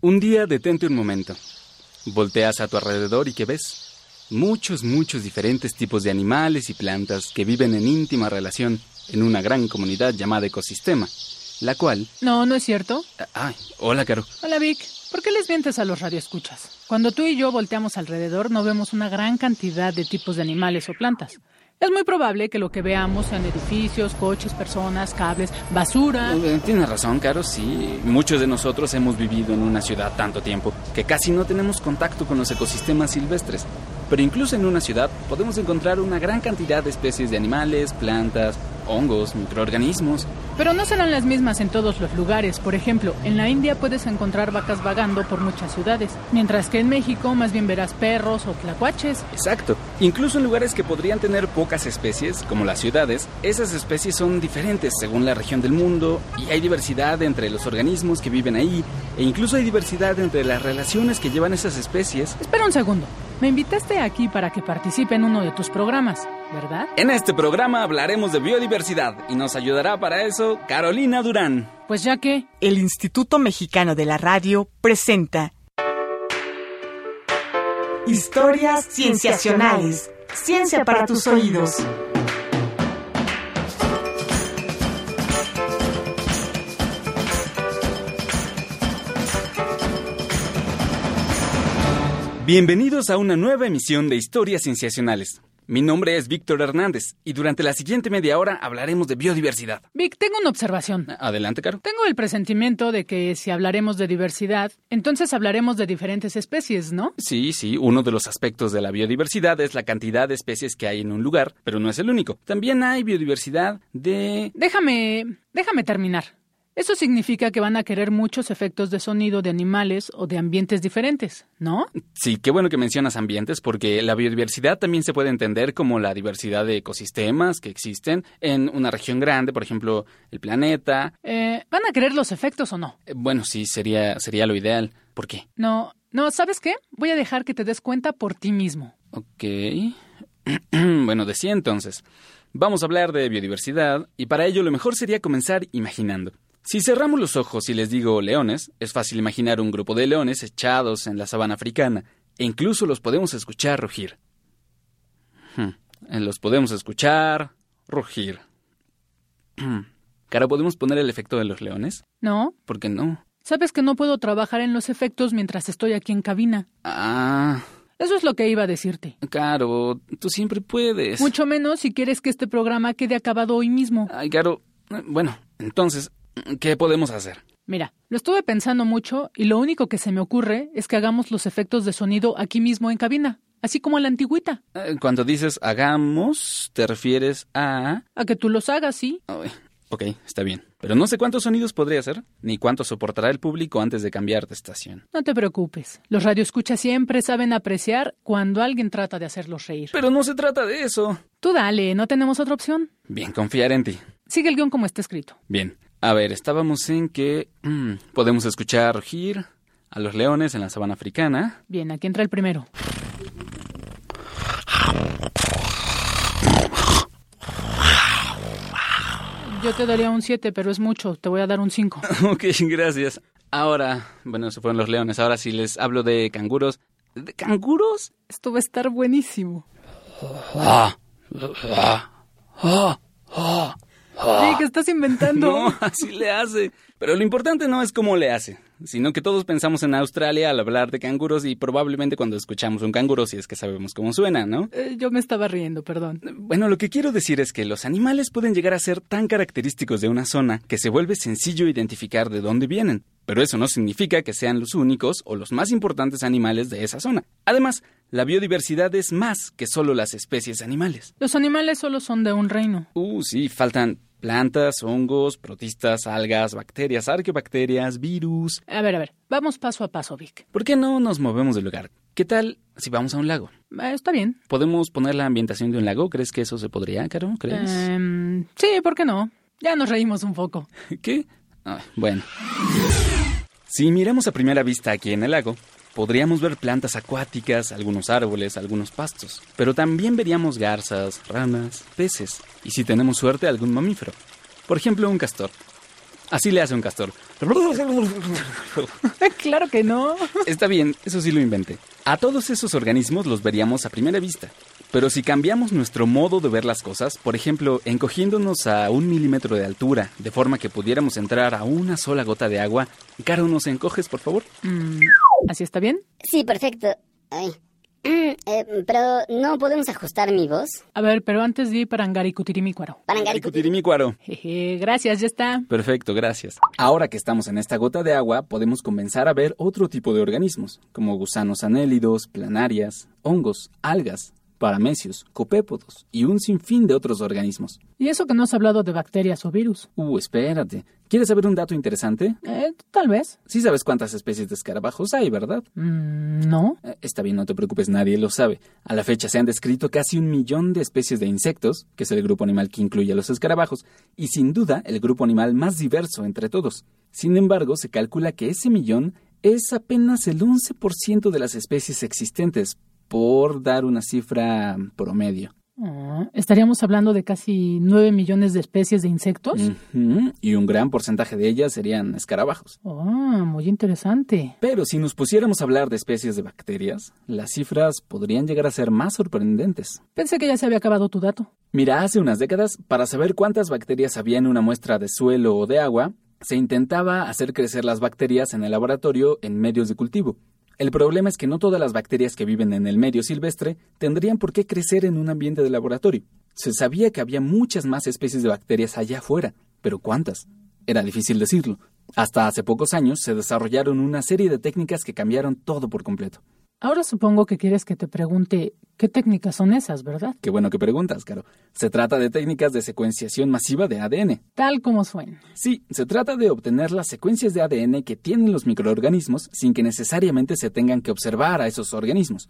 Un día detente un momento. Volteas a tu alrededor y ¿qué ves? Muchos, muchos diferentes tipos de animales y plantas que viven en íntima relación en una gran comunidad llamada ecosistema, la cual... No, no es cierto. Ay, hola, Caro. Hola, Vic. ¿Por qué les mientes a los radioescuchas? Cuando tú y yo volteamos alrededor no vemos una gran cantidad de tipos de animales o plantas. Es muy probable que lo que veamos sean edificios, coches, personas, cables, basura. Eh, Tienes razón, Caro, sí. Muchos de nosotros hemos vivido en una ciudad tanto tiempo que casi no tenemos contacto con los ecosistemas silvestres. Pero incluso en una ciudad podemos encontrar una gran cantidad de especies de animales, plantas, hongos, microorganismos. Pero no serán las mismas en todos los lugares. Por ejemplo, en la India puedes encontrar vacas vagando por muchas ciudades, mientras que en México más bien verás perros o tlacuaches. Exacto. Incluso en lugares que podrían tener pocas especies, como las ciudades, esas especies son diferentes según la región del mundo y hay diversidad entre los organismos que viven ahí e incluso hay diversidad entre las relaciones que llevan esas especies. Espera un segundo. Me invitaste aquí para que participe en uno de tus programas, ¿verdad? En este programa hablaremos de biodiversidad y nos ayudará para eso Carolina Durán. Pues ya que... El Instituto Mexicano de la Radio presenta Historias Cienciacionales. Ciencia para tus oídos. Bienvenidos a una nueva emisión de Historias Cienciacionales. Mi nombre es Víctor Hernández y durante la siguiente media hora hablaremos de biodiversidad. Vic, tengo una observación. Adelante, Caro. Tengo el presentimiento de que si hablaremos de diversidad, entonces hablaremos de diferentes especies, ¿no? Sí, sí, uno de los aspectos de la biodiversidad es la cantidad de especies que hay en un lugar, pero no es el único. También hay biodiversidad de... Déjame... déjame terminar. Eso significa que van a querer muchos efectos de sonido de animales o de ambientes diferentes, ¿no? Sí, qué bueno que mencionas ambientes porque la biodiversidad también se puede entender como la diversidad de ecosistemas que existen en una región grande, por ejemplo, el planeta. Eh, ¿Van a querer los efectos o no? Eh, Bueno, sí, sería, sería lo ideal. ¿Por qué? No, no, ¿sabes qué? Voy a dejar que te des cuenta por ti mismo. Ok. bueno, decía entonces. Vamos a hablar de biodiversidad y para ello lo mejor sería comenzar imaginando. Si cerramos los ojos y les digo leones, es fácil imaginar un grupo de leones echados en la sabana africana, e incluso los podemos escuchar rugir. Hmm, eh, Los podemos escuchar rugir. Cara, ¿podemos poner el efecto de los leones? ¿No? ¿Por qué no? Sabes que no puedo trabajar en los efectos mientras estoy aquí en cabina. Ah, Eso es lo que iba a decirte. Caro, tú siempre puedes. Mucho menos si quieres que este programa quede acabado hoy mismo. Ay, Caro, eh, bueno, entonces, ¿qué podemos hacer? Mira, lo estuve pensando mucho y lo único que se me ocurre es que hagamos los efectos de sonido aquí mismo en cabina, así como a la antigüita. Eh, Cuando dices hagamos, te refieres a... A que tú los hagas, ¿sí? Ay, ok, está bien. Pero no sé cuántos sonidos podría hacer, ni cuánto soportará el público antes de cambiar de estación. No te preocupes. Los radioescuchas siempre saben apreciar cuando alguien trata de hacerlos reír. Pero no se trata de eso. Tú dale, no tenemos otra opción. Bien, confiar en ti. Sigue el guion como está escrito. Bien. A ver, estábamos en que mm, podemos escuchar rugir a los leones en la sabana africana. Bien, aquí entra el primero. Yo te daría un 7, pero es mucho. Te voy a dar un 5. ok, gracias. Ahora, bueno, se fueron los leones. Ahora sí les hablo de canguros. ¿De canguros? Esto va a estar buenísimo. Ah. Sí, ¿qué estás inventando? No, así le hace. Pero lo importante no es cómo le hace, sino que todos pensamos en Australia al hablar de canguros y probablemente cuando escuchamos un canguro si es que sabemos cómo suena, ¿no? Eh, yo me estaba riendo, perdón. Bueno, lo que quiero decir es que los animales pueden llegar a ser tan característicos de una zona que se vuelve sencillo identificar de dónde vienen. Pero eso no significa que sean los únicos o los más importantes animales de esa zona. Además, la biodiversidad es más que solo las especies animales. Los animales solo son de un reino. Uh, sí, faltan plantas, hongos, protistas, algas, bacterias, arqueobacterias, virus. A ver, a ver, vamos paso a paso, Vic. ¿Por qué no nos movemos del lugar? ¿Qué tal si vamos a un lago? Eh, está bien. ¿Podemos poner la ambientación de un lago? ¿Crees que eso se podría, Caro? ¿Crees? Em, sí, ¿por qué no? Ya nos reímos un poco. ¿Qué? Ah, bueno. Si miramos a primera vista aquí en el lago, podríamos ver plantas acuáticas, algunos árboles, algunos pastos, pero también veríamos garzas, ranas, peces y si tenemos suerte algún mamífero. Por ejemplo, un castor. Así le hace un castor. claro que no. Está bien, eso sí lo inventé. A todos esos organismos los veríamos a primera vista. Pero si cambiamos nuestro modo de ver las cosas, por ejemplo, encogiéndonos a un milímetro de altura, de forma que pudiéramos entrar a una sola gota de agua, Caro, ¿nos encoges, por favor? Mm, ¿Así está bien? Sí, perfecto. Ay. Eh, pero no podemos ajustar mi voz. A ver, pero antes di Parangari Cutirimícuaro. Parangari Cutirimícuaro. Jeje, gracias, ya está. Perfecto, gracias. Ahora que estamos en esta gota de agua, podemos comenzar a ver otro tipo de organismos, como gusanos anélidos, planarias, hongos, algas, paramecios, copépodos y un sinfín de otros organismos. ¿Y eso que no has hablado de bacterias o virus? Uh, espérate. ¿Quieres saber un dato interesante? Eh, tal vez. Sí sabes cuántas especies de escarabajos hay, ¿verdad? Mm, no. Eh, está bien, no te preocupes, nadie lo sabe. A la fecha se han descrito casi un millón de especies de insectos, que es el grupo animal que incluye a los escarabajos, y sin duda el grupo animal más diverso entre todos. Sin embargo, se calcula que ese millón es apenas el 11% de las especies existentes, por dar una cifra promedio. Ah, ¿Estaríamos hablando de casi 9 millones de especies de insectos? Y un gran porcentaje de ellas serían escarabajos. Ah, muy interesante. Pero si nos pusiéramos a hablar de especies de bacterias, las cifras podrían llegar a ser más sorprendentes. Pensé que ya se había acabado tu dato. Mira, hace unas décadas, para saber cuántas bacterias había en una muestra de suelo o de agua, se intentaba hacer crecer las bacterias en el laboratorio en medios de cultivo. El problema es que no todas las bacterias que viven en el medio silvestre tendrían por qué crecer en un ambiente de laboratorio. Se sabía que había muchas más especies de bacterias allá afuera, pero ¿cuántas? Era difícil decirlo. Hasta hace pocos años se desarrollaron una serie de técnicas que cambiaron todo por completo. Ahora supongo que quieres que te pregunte qué técnicas son esas, ¿verdad? Qué bueno que preguntas, Caro. Se trata de técnicas de secuenciación masiva de ADN. Tal como suena. Sí, se trata de obtener las secuencias de ADN que tienen los microorganismos sin que necesariamente se tengan que observar a esos organismos.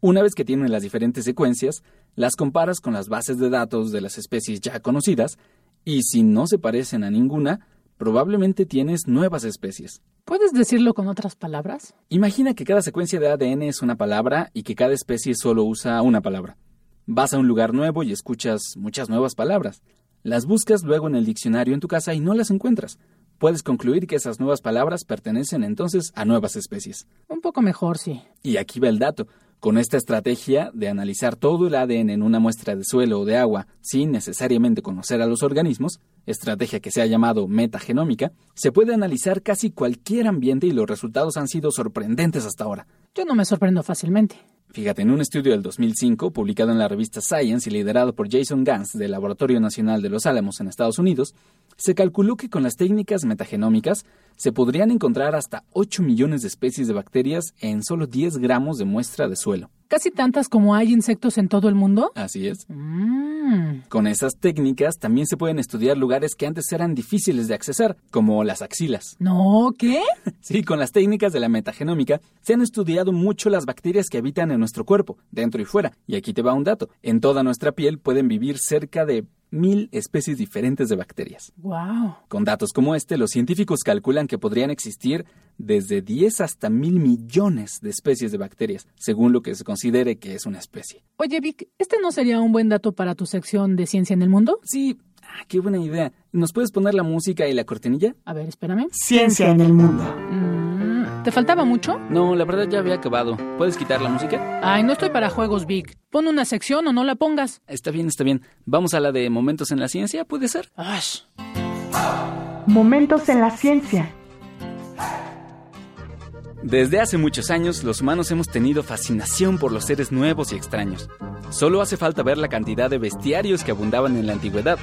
Una vez que tienen las diferentes secuencias, las comparas con las bases de datos de las especies ya conocidas y si no se parecen a ninguna, probablemente tienes nuevas especies. ¿Puedes decirlo con otras palabras? Imagina que cada secuencia de ADN es una palabra y que cada especie solo usa una palabra. Vas a un lugar nuevo y escuchas muchas nuevas palabras. Las buscas luego en el diccionario en tu casa y no las encuentras. Puedes concluir que esas nuevas palabras pertenecen entonces a nuevas especies. Un poco mejor, sí. Y aquí va el dato. Con esta estrategia de analizar todo el ADN en una muestra de suelo o de agua sin necesariamente conocer a los organismos, estrategia que se ha llamado metagenómica, se puede analizar casi cualquier ambiente y los resultados han sido sorprendentes hasta ahora. Yo no me sorprendo fácilmente. Fíjate, en un estudio del 2005, publicado en la revista Science y liderado por Jason Gans del Laboratorio Nacional de Los Álamos en Estados Unidos, se calculó que con las técnicas metagenómicas se podrían encontrar hasta 8 millones de especies de bacterias en solo 10 gramos de muestra de suelo. ¿Casi tantas como hay insectos en todo el mundo? Así es. Mm. Con esas técnicas también se pueden estudiar lugares que antes eran difíciles de accesar, como las axilas. No, ¿qué? Sí, con las técnicas de la metagenómica se han estudiado mucho las bacterias que habitan en nuestro cuerpo, dentro y fuera. Y aquí te va un dato. En toda nuestra piel pueden vivir cerca de mil especies diferentes de bacterias. Wow. Con datos como este, los científicos calculan que podrían existir desde 10 hasta mil millones de especies de bacterias, según lo que se considere que es una especie. Oye, Vic, ¿este no sería un buen dato para tu sección de ciencia en el mundo? Sí, ah, qué buena idea. ¿Nos puedes poner la música y la cortinilla? A ver, espérame. Ciencia en el mundo. Mm, ¿Te faltaba mucho? No, la verdad ya había acabado. ¿Puedes quitar la música? Ay, no estoy para juegos, Vic. Pon una sección o no la pongas. Está bien, está bien. Vamos a la de momentos en la ciencia, ¿puede ser? Ash. Momentos en la ciencia. Desde hace muchos años, los humanos hemos tenido fascinación por los seres nuevos y extraños. Solo hace falta ver la cantidad de bestiarios que abundaban en la antigüedad,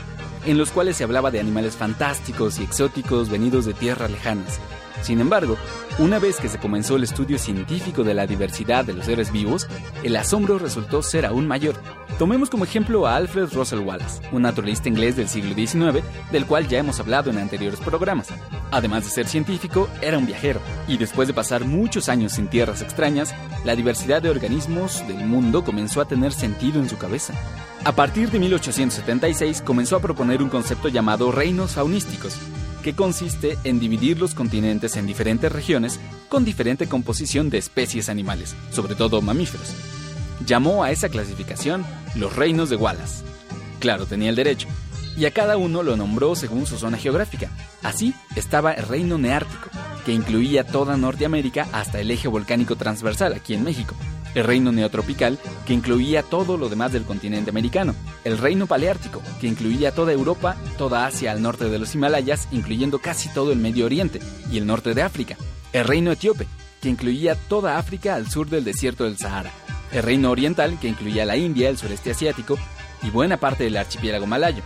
en los cuales se hablaba de animales fantásticos y exóticos venidos de tierras lejanas. Sin embargo, una vez que se comenzó el estudio científico de la diversidad de los seres vivos, el asombro resultó ser aún mayor. Tomemos como ejemplo a Alfred Russel Wallace, un naturalista inglés del siglo XIX, del cual ya hemos hablado en anteriores programas. Además de ser científico, era un viajero, y después de pasar muchos años en tierras extrañas, la diversidad de organismos del mundo comenzó a tener sentido en su cabeza. A partir de 1876 comenzó a proponer un concepto llamado reinos faunísticos, que consiste en dividir los continentes en diferentes regiones con diferente composición de especies animales, sobre todo mamíferos. Llamó a esa clasificación los reinos de Wallace. Claro, tenía el derecho. y a cada uno lo nombró según su zona geográfica. Así estaba el Reino Neártico, que incluía toda Norteamérica hasta el eje volcánico transversal aquí en México. El Reino Neotropical, que incluía todo lo demás del continente americano. El Reino Paleártico, que incluía toda Europa, toda Asia al norte de los Himalayas, incluyendo casi todo el Medio Oriente y el norte de África. El Reino Etíope, que incluía toda África al sur del desierto del Sahara. El Reino Oriental, que incluía la India, el sureste asiático y buena parte del archipiélago malayo.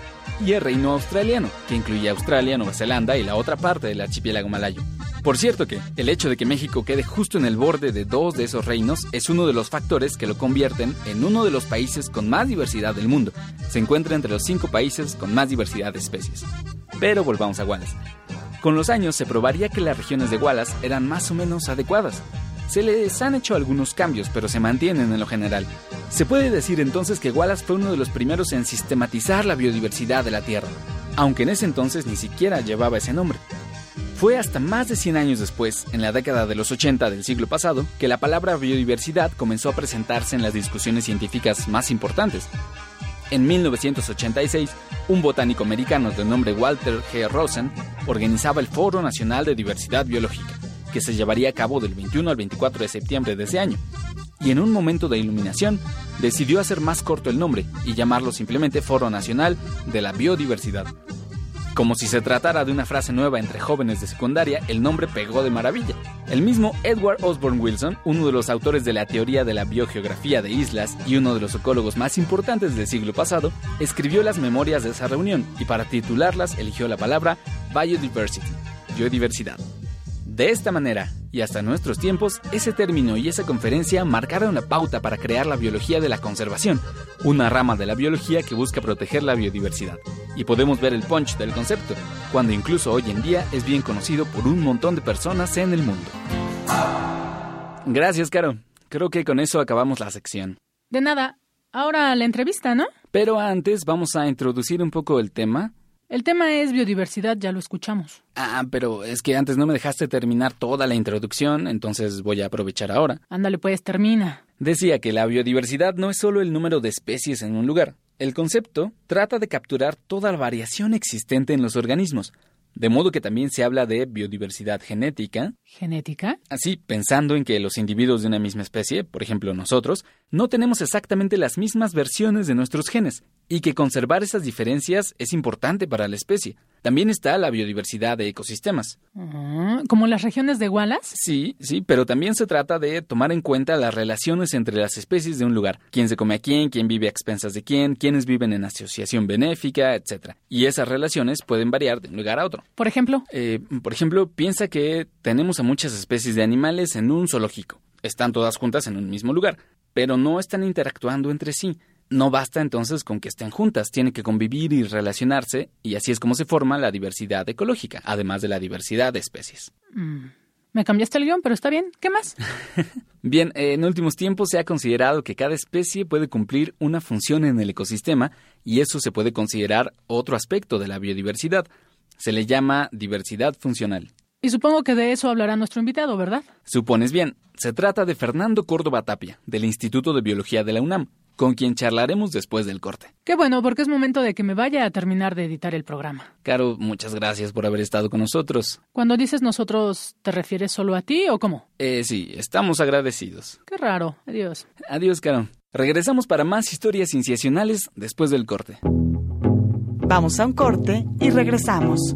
Y el Reino Australiano, que incluía Australia, Nueva Zelanda y la otra parte del archipiélago malayo. Por cierto que el hecho de que México quede justo en el borde de dos de esos reinos es uno de los factores que lo convierten en uno de los países con más diversidad del mundo. Se encuentra entre los cinco países con más diversidad de especies. Pero volvamos a Wallace. Con los años se probaría que las regiones de Wallace eran más o menos adecuadas. Se les han hecho algunos cambios, pero se mantienen en lo general. Se puede decir entonces que Wallace fue uno de los primeros en sistematizar la biodiversidad de la Tierra, aunque en ese entonces ni siquiera llevaba ese nombre. Fue hasta más de 100 años después, en la década de los 80 del siglo pasado, que la palabra biodiversidad comenzó a presentarse en las discusiones científicas más importantes. En 1986, un botánico americano de nombre Walter G. Rosen organizaba el Foro Nacional de Diversidad Biológica, que se llevaría a cabo del 21 al 24 de septiembre de ese año. Y en un momento de iluminación, decidió hacer más corto el nombre y llamarlo simplemente Foro Nacional de la Biodiversidad. Como si se tratara de una frase nueva entre jóvenes de secundaria, el nombre pegó de maravilla. El mismo Edward Osborne Wilson, uno de los autores de la teoría de la biogeografía de islas y uno de los ecólogos más importantes del siglo pasado, escribió las memorias de esa reunión y para titularlas eligió la palabra biodiversity, biodiversidad. De esta manera, y hasta nuestros tiempos, ese término y esa conferencia marcaron la pauta para crear la biología de la conservación, una rama de la biología que busca proteger la biodiversidad. Y podemos ver el punch del concepto, cuando incluso hoy en día es bien conocido por un montón de personas en el mundo. Gracias, Caro. Creo que con eso acabamos la sección. De nada. Ahora la entrevista, ¿no? Pero antes vamos a introducir un poco el tema el tema es biodiversidad, ya lo escuchamos. Ah, pero es que antes no me dejaste terminar toda la introducción, entonces voy a aprovechar ahora. Ándale, pues termina. Decía que la biodiversidad no es solo el número de especies en un lugar. El concepto trata de capturar toda la variación existente en los organismos, de modo que también se habla de biodiversidad genética. ¿Genética? Así, pensando en que los individuos de una misma especie, por ejemplo nosotros, no tenemos exactamente las mismas versiones de nuestros genes, y que conservar esas diferencias es importante para la especie. También está la biodiversidad de ecosistemas. Ah, ¿Como las regiones de Wallace? Sí, sí, pero también se trata de tomar en cuenta las relaciones entre las especies de un lugar. Quién se come a quién, quién vive a expensas de quién, quiénes viven en asociación benéfica, etc. Y esas relaciones pueden variar de un lugar a otro. Por ejemplo. Eh, por ejemplo, piensa que tenemos a muchas especies de animales en un zoológico. Están todas juntas en un mismo lugar, pero no están interactuando entre sí. No basta entonces con que estén juntas, tienen que convivir y relacionarse, y así es como se forma la diversidad ecológica, además de la diversidad de especies. Mm. Me cambiaste el guion, pero está bien. ¿Qué más? bien, en últimos tiempos se ha considerado que cada especie puede cumplir una función en el ecosistema, y eso se puede considerar otro aspecto de la biodiversidad. Se le llama diversidad funcional. Y supongo que de eso hablará nuestro invitado, ¿verdad? Supones bien. Se trata de Fernando Córdoba Tapia, del Instituto de Biología de la UNAM, con quien charlaremos después del corte. Qué bueno, porque es momento de que me vaya a terminar de editar el programa. Caro, muchas gracias por haber estado con nosotros. Cuando dices nosotros, ¿te refieres solo a ti o cómo? Eh, sí, estamos agradecidos. Qué raro. Adiós. Adiós, Caro. Regresamos para más historias cienciacionales después del corte. Vamos a un corte y regresamos.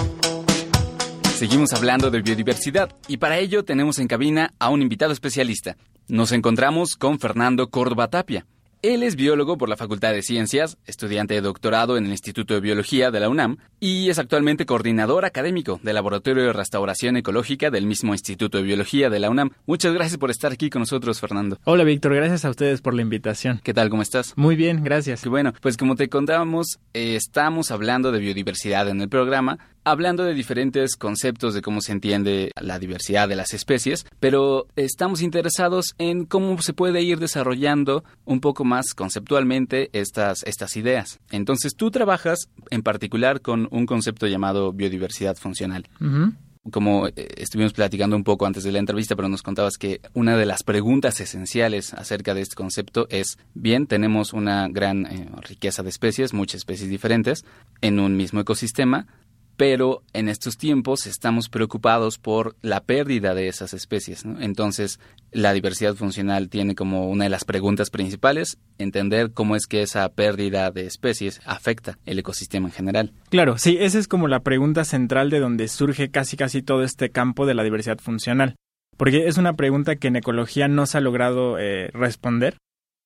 Seguimos hablando de biodiversidad y para ello tenemos en cabina a un invitado especialista. Nos encontramos con Fernando Córdoba Tapia. Él es biólogo por la Facultad de Ciencias, estudiante de doctorado en el Instituto de Biología de la UNAM y es actualmente coordinador académico del Laboratorio de Restauración Ecológica del mismo Instituto de Biología de la UNAM. Muchas gracias por estar aquí con nosotros, Fernando. Hola, Víctor. Gracias a ustedes por la invitación. ¿Qué tal? ¿Cómo estás? Muy bien, gracias. bueno, pues como te contábamos, eh, estamos hablando de biodiversidad en el programa hablando de diferentes conceptos de cómo se entiende la diversidad de las especies, pero estamos interesados en cómo se puede ir desarrollando un poco más conceptualmente estas, estas ideas. Entonces tú trabajas en particular con un concepto llamado biodiversidad funcional. Como eh, estuvimos platicando un poco antes de la entrevista, pero nos contabas que una de las preguntas esenciales acerca de este concepto es, bien, tenemos una gran eh, riqueza de especies, muchas especies diferentes, en un mismo ecosistema, pero en estos tiempos estamos preocupados por la pérdida de esas especies. Entonces, la diversidad funcional tiene como una de las preguntas principales entender cómo es que esa pérdida de especies afecta el ecosistema en general. Claro, sí, esa es como la pregunta central de donde surge casi casi todo este campo de la diversidad funcional. Porque es una pregunta que en ecología no se ha logrado eh, responder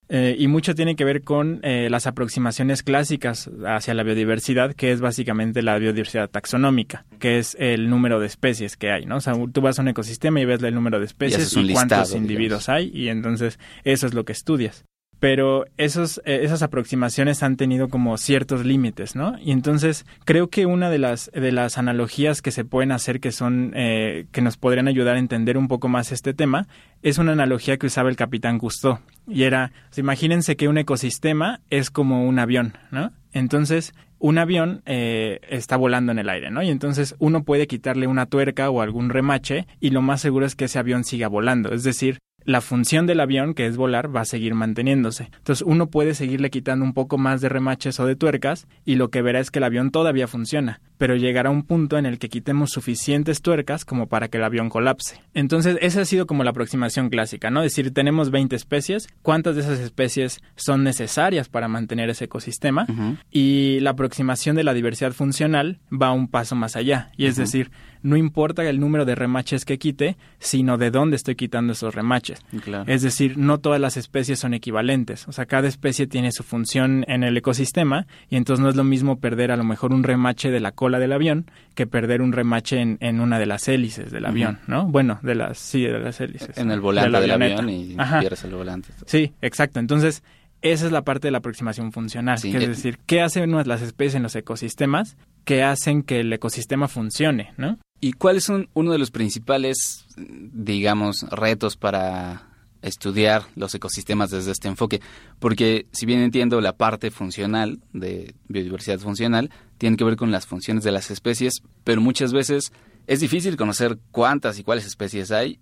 eh, y mucho tiene que ver con eh, las aproximaciones clásicas hacia la biodiversidad, que es básicamente la biodiversidad taxonómica, que es el número de especies que hay, ¿no? O sea, tú vas a un ecosistema y ves el número de especies y, cuántos individuos hay, y entonces eso es lo que estudias pero esos, eh, esas aproximaciones han tenido como ciertos límites, ¿no? Y entonces creo que una de las, de las analogías que se pueden hacer que son, eh, que nos podrían ayudar a entender un poco más este tema, es una analogía que usaba el capitán Cousteau. Y era, imagínense que un ecosistema es como un avión, ¿no? Entonces, un avión eh, está volando en el aire, ¿no? Y entonces uno puede quitarle una tuerca o algún remache y lo más seguro es que ese avión siga volando. Es decir, la función del avión, que es volar, va a seguir manteniéndose. Entonces uno puede seguirle quitando un poco más de remaches o de tuercas y lo que verá es que el avión todavía funciona, pero llegará un punto en el que quitemos suficientes tuercas como para que el avión colapse. Entonces esa ha sido como la aproximación clásica, ¿no? Es decir, tenemos 20 especies, ¿cuántas de esas especies son necesarias para mantener ese ecosistema? Y la aproximación de la diversidad funcional va un paso más allá, y es decir, no importa el número de remaches que quite, sino de dónde estoy quitando esos remaches. Es decir, no todas las especies son equivalentes. O sea, cada especie tiene su función en el ecosistema y entonces no es lo mismo perder a lo mejor un remache de la cola del avión que perder un remache en, una de las hélices del avión, ¿no? Bueno, de las, sí, de las hélices. En el volante del avión y pierdes el volante. Sí, exacto. Entonces, esa es la parte de la aproximación funcional, es decir, qué hacen las especies en los ecosistemas que hacen que el ecosistema funcione, ¿no? ¿Y cuáles son uno de los principales, digamos, retos para estudiar los ecosistemas desde este enfoque? Porque si bien entiendo la parte funcional de biodiversidad funcional, tiene que ver con las funciones de las especies, pero muchas veces es difícil conocer cuántas y cuáles especies hay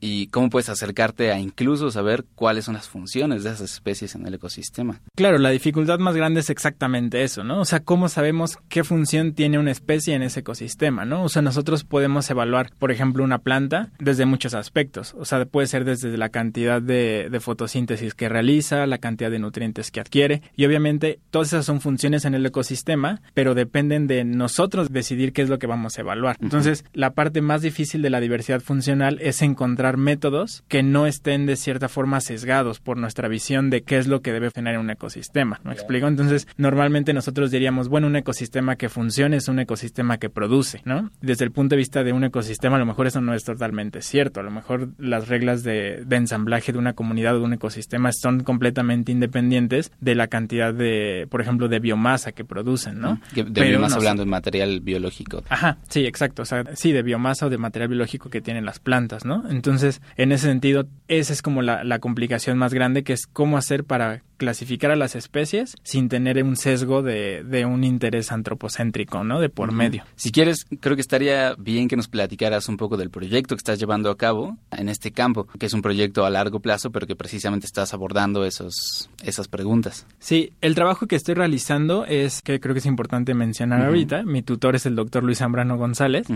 y cómo puedes acercarte a incluso saber cuáles son las funciones de esas especies en el ecosistema. Claro, la dificultad más grande es exactamente eso, ¿no? O sea, cómo sabemos qué función tiene una especie en ese ecosistema, ¿no? O sea, nosotros podemos evaluar, por ejemplo, una planta desde muchos aspectos. O sea, puede ser desde la cantidad de, fotosíntesis que realiza, la cantidad de nutrientes que adquiere. Y obviamente todas esas son funciones en el ecosistema, pero dependen de nosotros decidir qué es lo que vamos a evaluar. Entonces, la parte más difícil de la diversidad funcional es encontrar métodos que no estén de cierta forma sesgados por nuestra visión de qué es lo que debe tener un ecosistema. ¿Me explico? Entonces, normalmente nosotros diríamos, bueno, un ecosistema que funcione es un ecosistema que produce, ¿no? Desde el punto de vista de un ecosistema, a lo mejor eso no es totalmente cierto. A lo mejor las reglas de, ensamblaje de una comunidad o de un ecosistema son completamente independientes de la cantidad de, por ejemplo, de biomasa que producen, ¿no? De biomasa hablando de material biológico. Ajá, sí, exacto. O sea, sí, de biomasa o de material biológico que tienen las plantas, ¿no? Entonces, entonces, en ese sentido, esa es como la, la complicación más grande, que es cómo hacer para clasificar a las especies sin tener un sesgo de, de un interés antropocéntrico, ¿no? De por medio. Si quieres, creo que estaría bien que nos platicaras un poco del proyecto que estás llevando a cabo en este campo, que es un proyecto a largo plazo, pero que precisamente estás abordando esos, esas preguntas. Sí, el trabajo que estoy realizando es, que creo que es importante mencionar ahorita, mi tutor es el doctor Luis Zambrano González.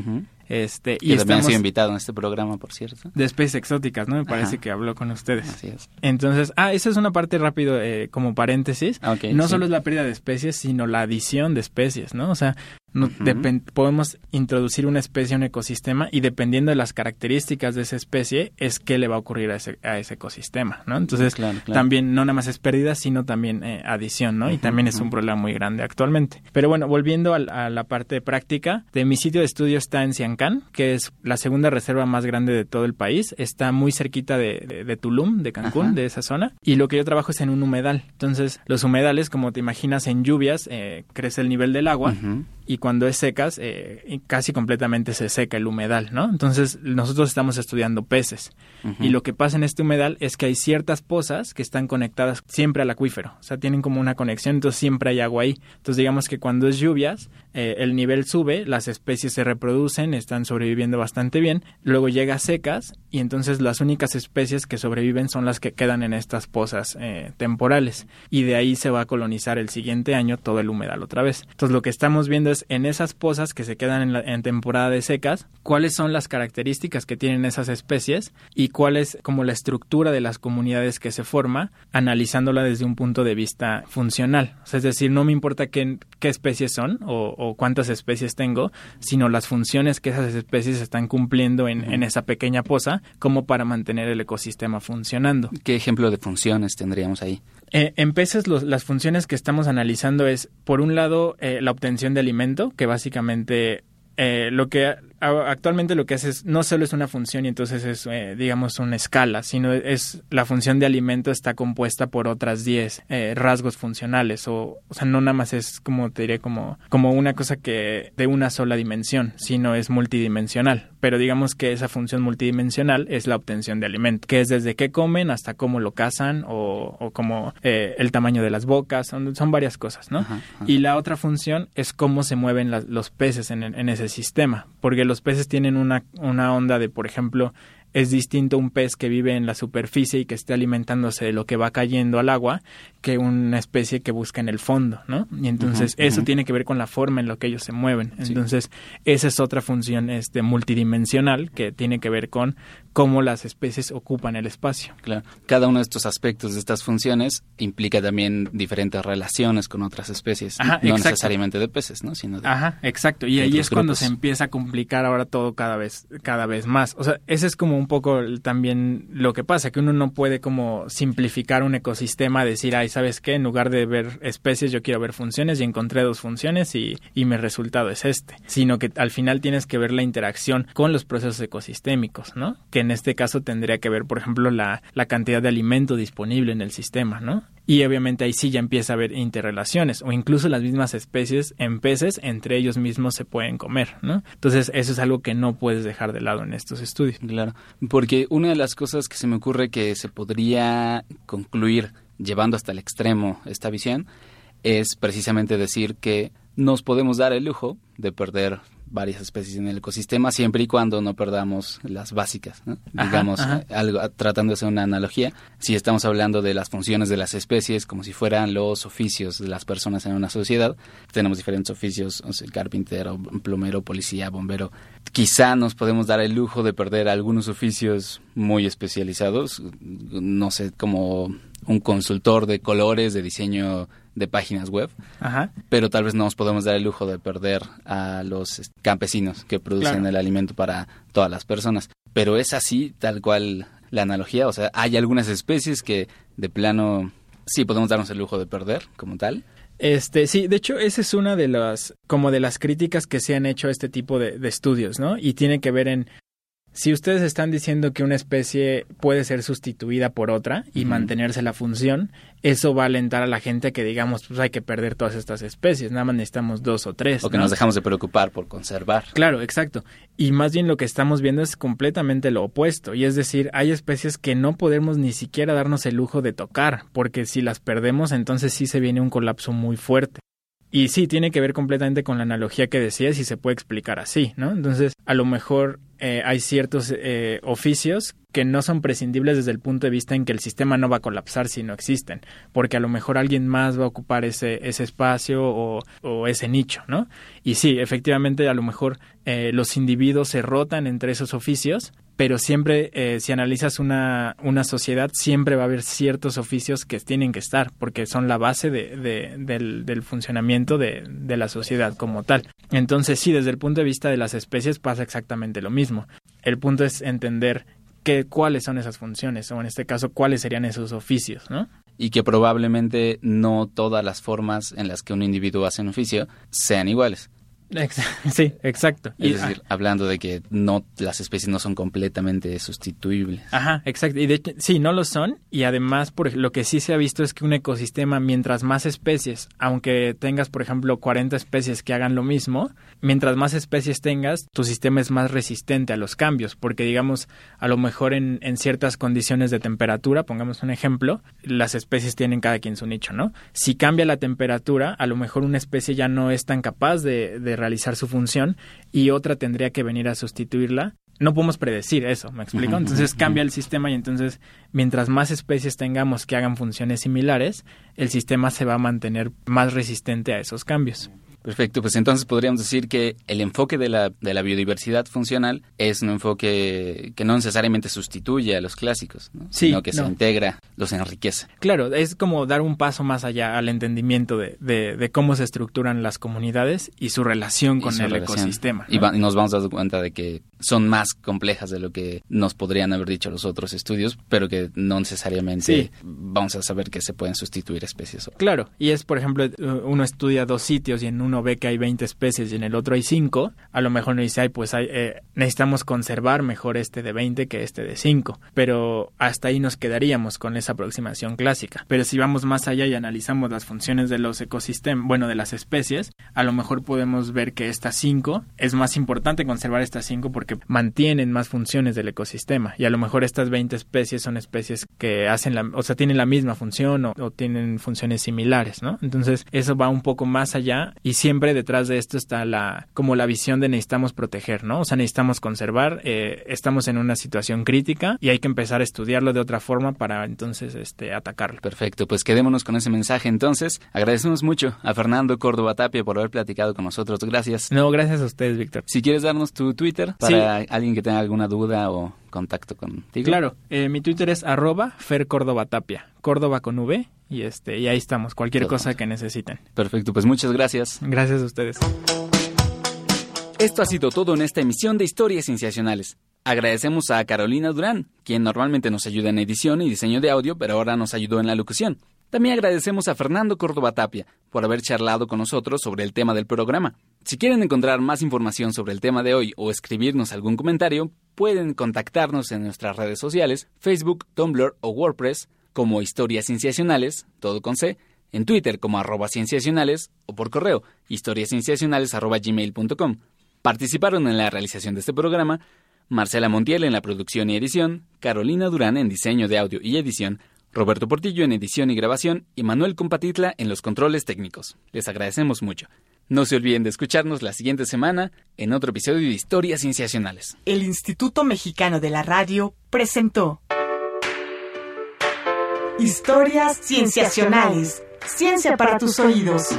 Este, y también ha sido invitado en este programa, por cierto. De especies exóticas, ¿no? Me parece que habló con ustedes. Así es. Entonces, ah, esa es una parte rápido eh, como paréntesis, ah, no solo es la pérdida de especies, sino la adición de especies, ¿no? O sea, no, podemos introducir una especie a un ecosistema y dependiendo de las características de esa especie es qué le va a ocurrir a ese, a ese ecosistema, ¿no? Entonces, también no nada más es pérdida, sino también eh, adición, ¿no? y también es un problema muy grande actualmente. Pero bueno, volviendo a, la parte práctica, de mi sitio de estudio está en Ciancán, que es la segunda reserva más grande de todo el país. Está muy cerquita de, de, Tulum, de Cancún, de esa zona. Y lo que yo trabajo es en un humedal. Entonces, los humedales, como te imaginas, en lluvias eh, crece el nivel del agua y cuando es secas, eh, casi completamente se seca el humedal, ¿no? Entonces, nosotros estamos estudiando peces. Y lo que pasa en este humedal es que hay ciertas pozas que están conectadas siempre al acuífero. O sea, tienen como una conexión, entonces siempre hay agua ahí. Entonces, digamos que cuando es lluvias, eh, el nivel sube, las especies se reproducen, están sobreviviendo bastante bien. Luego llega secas y entonces las únicas especies que sobreviven son las que quedan en estas pozas eh, temporales. Y de ahí se va a colonizar el siguiente año todo el humedal otra vez. Entonces, lo que estamos viendo es en esas pozas que se quedan en, en temporada de secas, cuáles son las características que tienen esas especies y cuál es como la estructura de las comunidades que se forma, analizándola desde un punto de vista funcional. es decir, no me importa qué, qué especies son o, cuántas especies tengo, sino las funciones que esas especies están cumpliendo en, esa pequeña poza como para mantener el ecosistema funcionando. ¿Qué ejemplo de funciones tendríamos ahí? Eh, en peces las funciones que estamos analizando es, por un lado, eh, la obtención de alimento, que básicamente eh, lo que actualmente lo que hace es no solo es una función y entonces es eh, digamos una escala sino es la función de alimento está compuesta por otras 10 eh, rasgos funcionales o o sea no nada más es como te diré como como una cosa que de una sola dimensión sino es multidimensional. Pero digamos que esa función multidimensional es la obtención de alimento que es desde qué comen hasta cómo lo cazan o, o como el tamaño de las bocas son, son varias cosas no y la otra función es cómo se mueven los peces en, en ese sistema, porque los peces tienen una, una onda de, por ejemplo, es distinto un pez que vive en la superficie y que esté alimentándose de lo que va cayendo al agua que una especie que busca en el fondo, ¿no? Y entonces eso tiene que ver con la forma en la que ellos se mueven. Entonces esa es otra función este multidimensional que tiene que ver con cómo las especies ocupan el espacio. Claro. Cada uno de estos aspectos de estas funciones implica también diferentes relaciones con otras especies, no necesariamente de peces, ¿no? Sino Ajá, exacto. Y ahí es cuando se empieza a complicar ahora todo cada vez cada vez más. O sea, ese es como un poco también lo que pasa, que uno no puede como simplificar un ecosistema, decir, ay, ¿sabes qué? En lugar de ver especies, yo quiero ver funciones y encontré dos funciones y, y mi resultado es este. Sino que al final tienes que ver la interacción con los procesos ecosistémicos, ¿no? Que en este caso tendría que ver, por ejemplo, la, la cantidad de alimento disponible en el sistema, ¿no? Y obviamente ahí sí ya empieza a haber interrelaciones o incluso las mismas especies en peces entre ellos mismos se pueden comer, ¿no? Entonces eso es algo que no puedes dejar de lado en estos estudios. Claro, porque una de las cosas que se me ocurre que se podría concluir llevando hasta el extremo esta visión es precisamente decir que nos podemos dar el lujo de perder varias especies en el ecosistema siempre y cuando no perdamos las básicas. Digamos, algo tratando de hacer una analogía, si estamos hablando de las funciones de las especies como si fueran los oficios de las personas en una sociedad, tenemos diferentes oficios, o sea, carpintero, plomero, policía, bombero. Quizá nos podemos dar el lujo de perder algunos oficios muy especializados, no sé, como un consultor de colores, de diseño de páginas web, pero tal vez no nos podemos dar el lujo de perder a los campesinos que producen el alimento para todas las personas. Pero es así, tal cual la analogía, o sea, hay algunas especies que de plano sí podemos darnos el lujo de perder como tal. Este, sí, de hecho, esa es una de las, como de las críticas que se han hecho a este tipo de, de estudios, ¿no? Y tiene que ver en si ustedes están diciendo que una especie puede ser sustituida por otra y mantenerse la función, eso va a alentar a la gente a que digamos, pues hay que perder todas estas especies, nada más necesitamos dos o tres. O que nos dejamos de preocupar por conservar. Claro, exacto. Y más bien lo que estamos viendo es completamente lo opuesto. Y es decir, hay especies que no podemos ni siquiera darnos el lujo de tocar, porque si las perdemos, entonces sí se viene un colapso muy fuerte. Y sí, tiene que ver completamente con la analogía que decías y se puede explicar así, ¿no? Entonces, a lo mejor eh, hay ciertos eh, oficios que no son prescindibles desde el punto de vista en que el sistema no va a colapsar si no existen, porque a lo mejor alguien más va a ocupar ese, ese espacio o, o ese nicho, ¿no? Y sí, efectivamente, a lo mejor eh, los individuos se rotan entre esos oficios, pero siempre, eh, si analizas una, una sociedad, siempre va a haber ciertos oficios que tienen que estar, porque son la base de, de, del, del, funcionamiento de, de la sociedad como tal. Entonces, sí, desde el punto de vista de las especies pasa exactamente lo mismo. El punto es entender que, cuáles son esas funciones, o en este caso, cuáles serían esos oficios, ¿no? Y que probablemente no todas las formas en las que un individuo hace un oficio sean iguales. Sí, exacto. Es decir, hablando de que no las especies no son completamente sustituibles. Ajá, exacto. Y de hecho, sí, no lo son. Y además, por lo que sí se ha visto es que un ecosistema, mientras más especies, aunque tengas, por ejemplo, 40 especies que hagan lo mismo, mientras más especies tengas, tu sistema es más resistente a los cambios. Porque, digamos, a lo mejor en, en ciertas condiciones de temperatura, pongamos un ejemplo, las especies tienen cada quien su nicho, ¿no? Si cambia la temperatura, a lo mejor una especie ya no es tan capaz de, de realizar su función y otra tendría que venir a sustituirla. No podemos predecir eso, ¿me explico? Entonces cambia el sistema y entonces mientras más especies tengamos que hagan funciones similares, el sistema se va a mantener más resistente a esos cambios. Perfecto, pues entonces podríamos decir que el enfoque de la, de la biodiversidad funcional es un enfoque que no necesariamente sustituye a los clásicos, sino que se integra, los enriquece. Claro, es como dar un paso más allá al entendimiento de, de, cómo se estructuran las comunidades y su relación con el ecosistema. Y, nos vamos a dar cuenta de que son más complejas de lo que nos podrían haber dicho los otros estudios, pero que no necesariamente vamos a saber que se pueden sustituir especies. Claro, y es, por ejemplo, uno estudia dos sitios y en uno ve que hay 20 especies y en el otro hay 5, a lo mejor no dice, ay, pues eh, necesitamos conservar mejor este de 20 que este de 5, pero hasta ahí nos quedaríamos con esa aproximación clásica. Pero si vamos más allá y analizamos las funciones de los ecosistemas, bueno, de las especies, a lo mejor podemos ver que estas 5 es más importante conservar estas 5 porque mantienen más funciones del ecosistema y a lo mejor estas 20 especies son especies que hacen la, o sea, tienen la misma función o, o tienen funciones similares, ¿no? Entonces, eso va un poco más allá y siempre detrás de esto está la como la visión de necesitamos proteger, ¿no? O sea, necesitamos conservar, eh, estamos en una situación crítica y hay que empezar a estudiarlo de otra forma para entonces este atacarlo. Perfecto, pues quedémonos con ese mensaje entonces. Agradecemos mucho a Fernando Córdoba Tapia por haber platicado con nosotros. Gracias. No, gracias a ustedes, Víctor. Si quieres darnos tu Twitter para alguien que tenga alguna duda o contacto contigo. Claro, eh, mi Twitter es arroba Fer Córdoba Tapia, Córdoba con V, y, este, y ahí estamos, cualquier cosa que necesiten. Perfecto, pues muchas gracias. Gracias a ustedes. Esto ha sido todo en esta emisión de Historias Cienciacionales. Agradecemos a Carolina Durán, quien normalmente nos ayuda en edición y diseño de audio, pero ahora nos ayudó en la locución. También agradecemos a Fernando Córdoba Tapia por haber charlado con nosotros sobre el tema del programa. Si quieren encontrar más información sobre el tema de hoy o escribirnos algún comentario, pueden contactarnos en nuestras redes sociales, Facebook, Tumblr o WordPress, como Historias Cienciacionales, todo con C, en Twitter como arroba cienciacionales o por correo historiascienciacionales arroba gmail.com. Participaron en la realización de este programa Marcela Montiel en la producción y edición, Carolina Durán en diseño de audio y edición, Roberto Portillo en edición y grabación y Manuel Compatitla en los controles técnicos. Les agradecemos mucho. No se olviden de escucharnos la siguiente semana en otro episodio de Historias Cienciacionales. El Instituto Mexicano de la Radio presentó Historias Cienciacionales. Ciencia para tus oídos.